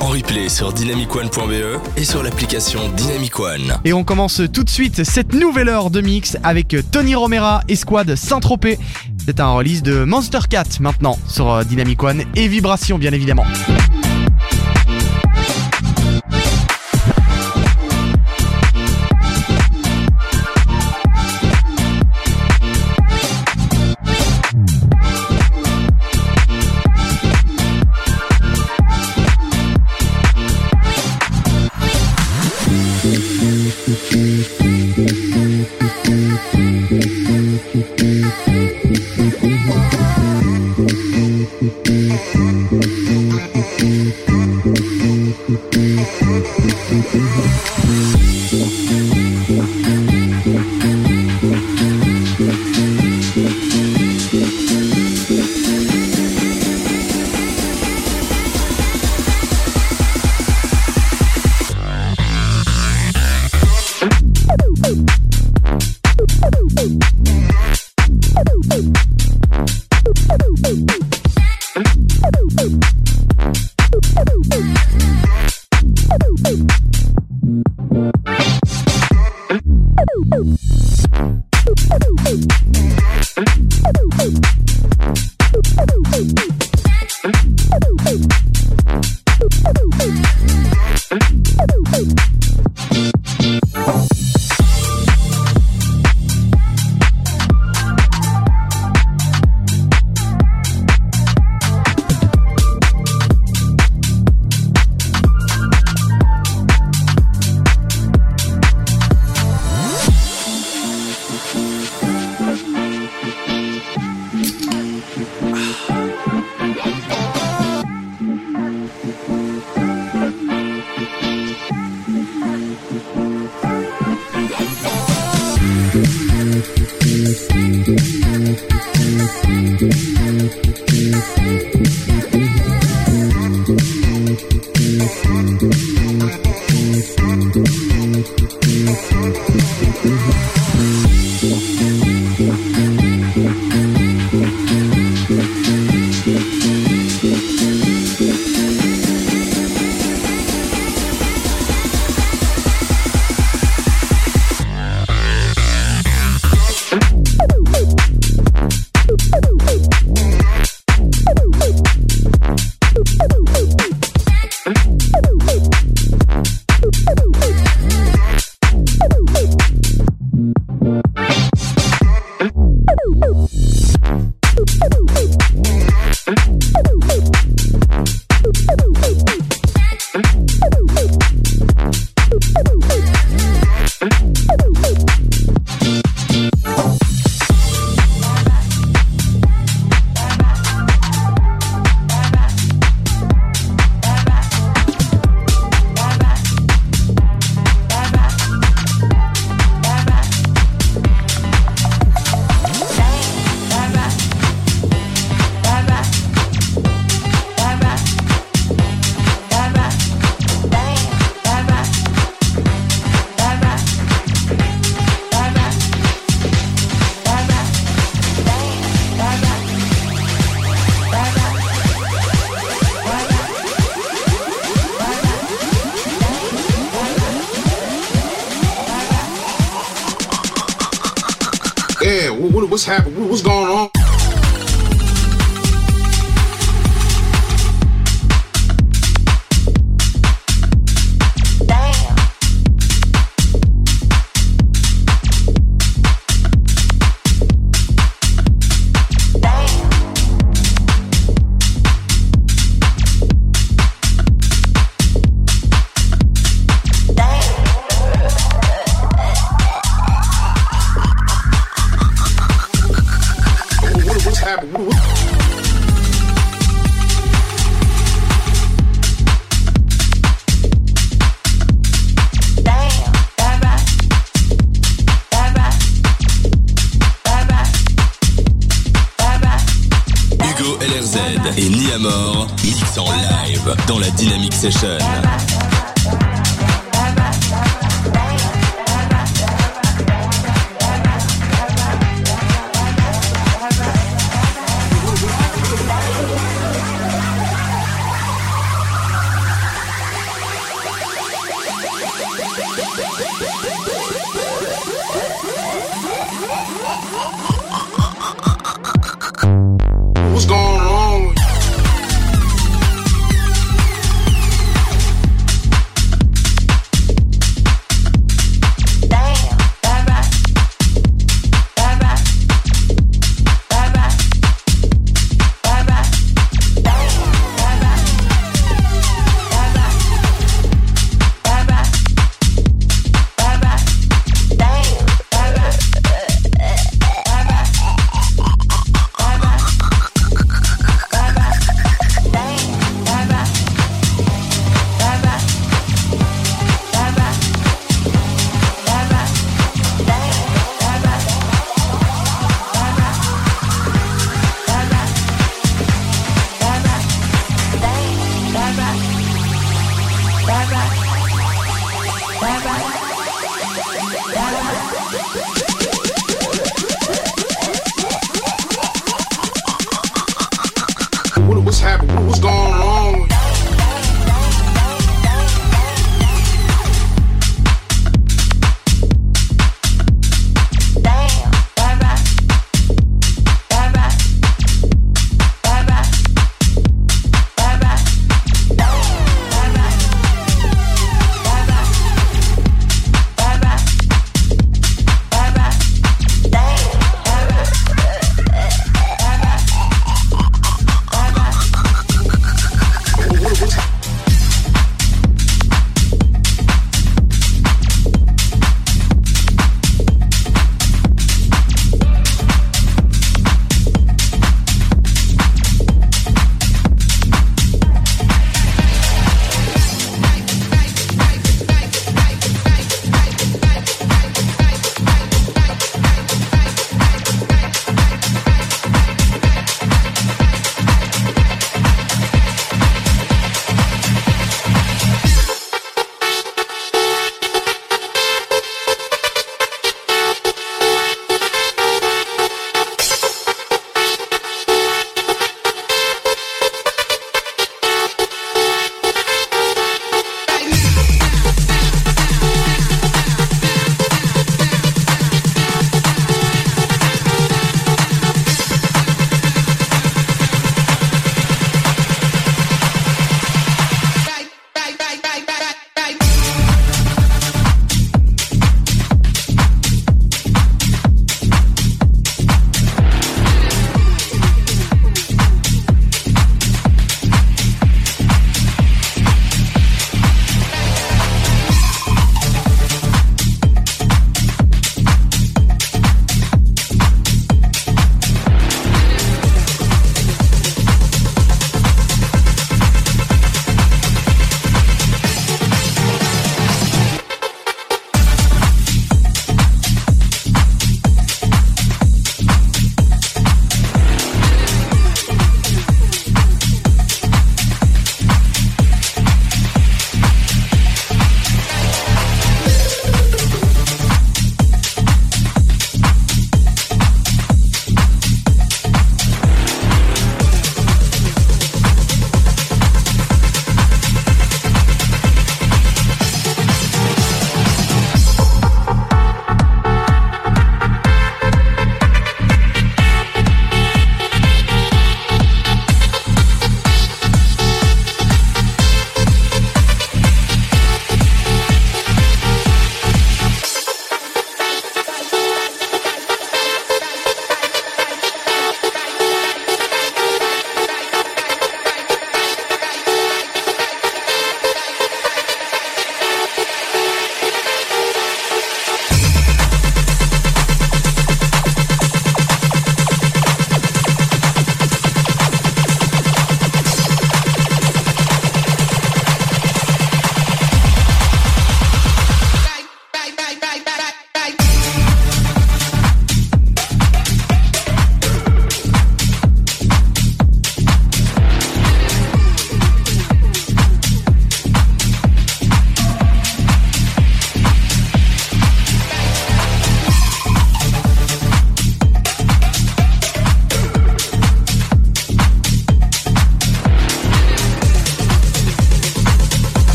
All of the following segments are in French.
en replay sur dynamicone.be et sur l'application Dynamic One. Et on commence tout de suite cette nouvelle heure de mix avec Tony Romera et Squad Saint-Tropez. C'est un release de Monster Cat maintenant sur euh, Dynamic One et Vibration bien évidemment.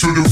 To the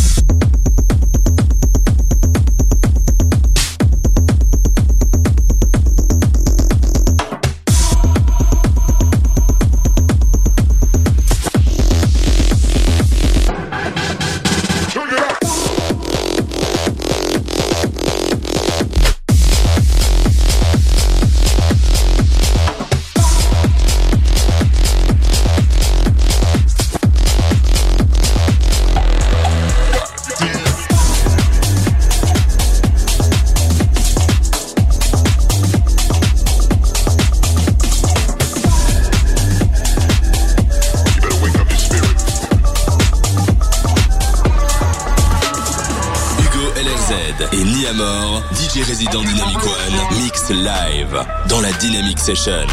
Dynamic Session.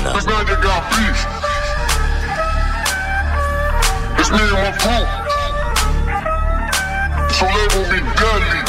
It's me and my crew. So label me deadly.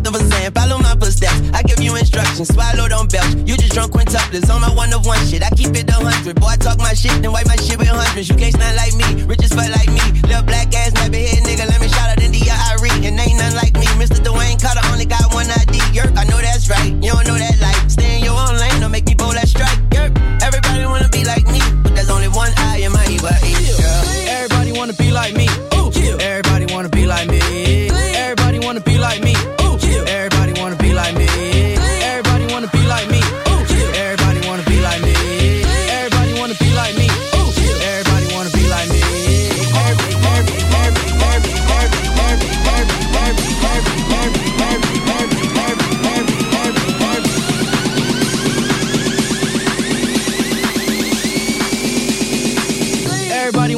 of a sand. Follow my footsteps. I give you instructions. Swallow, don't belch. You just drunk when topless. on my one of one shit. I keep it a hundred. Boy, I talk my shit, then wipe my shit with hundreds. You can't stand like me. Rich as fuck like me. Little black ass, never hit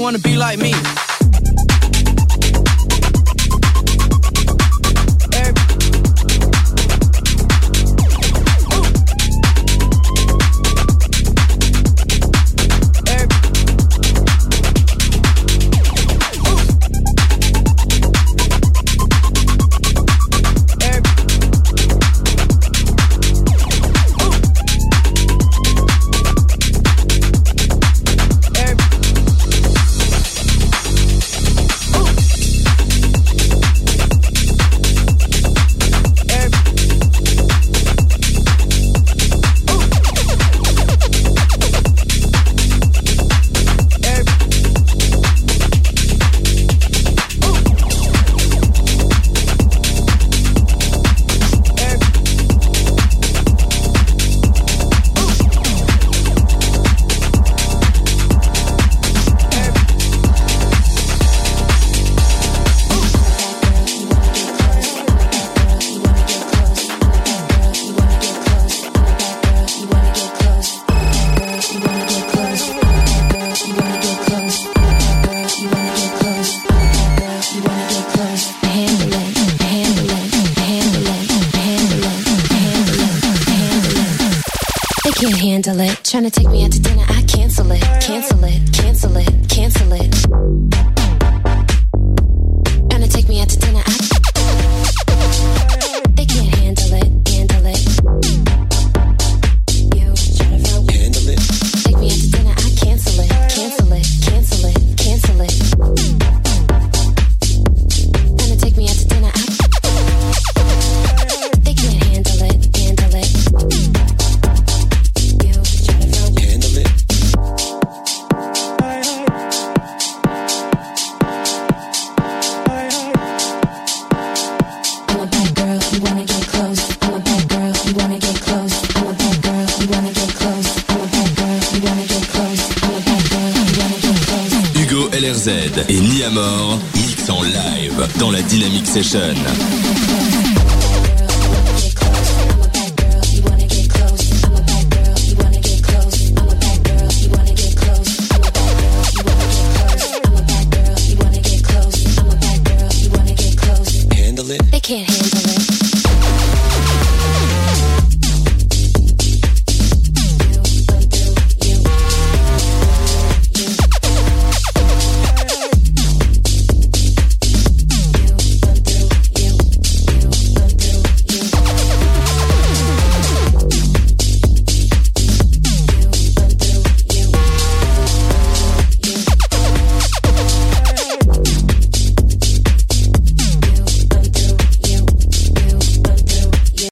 wanna be like me. Dynamic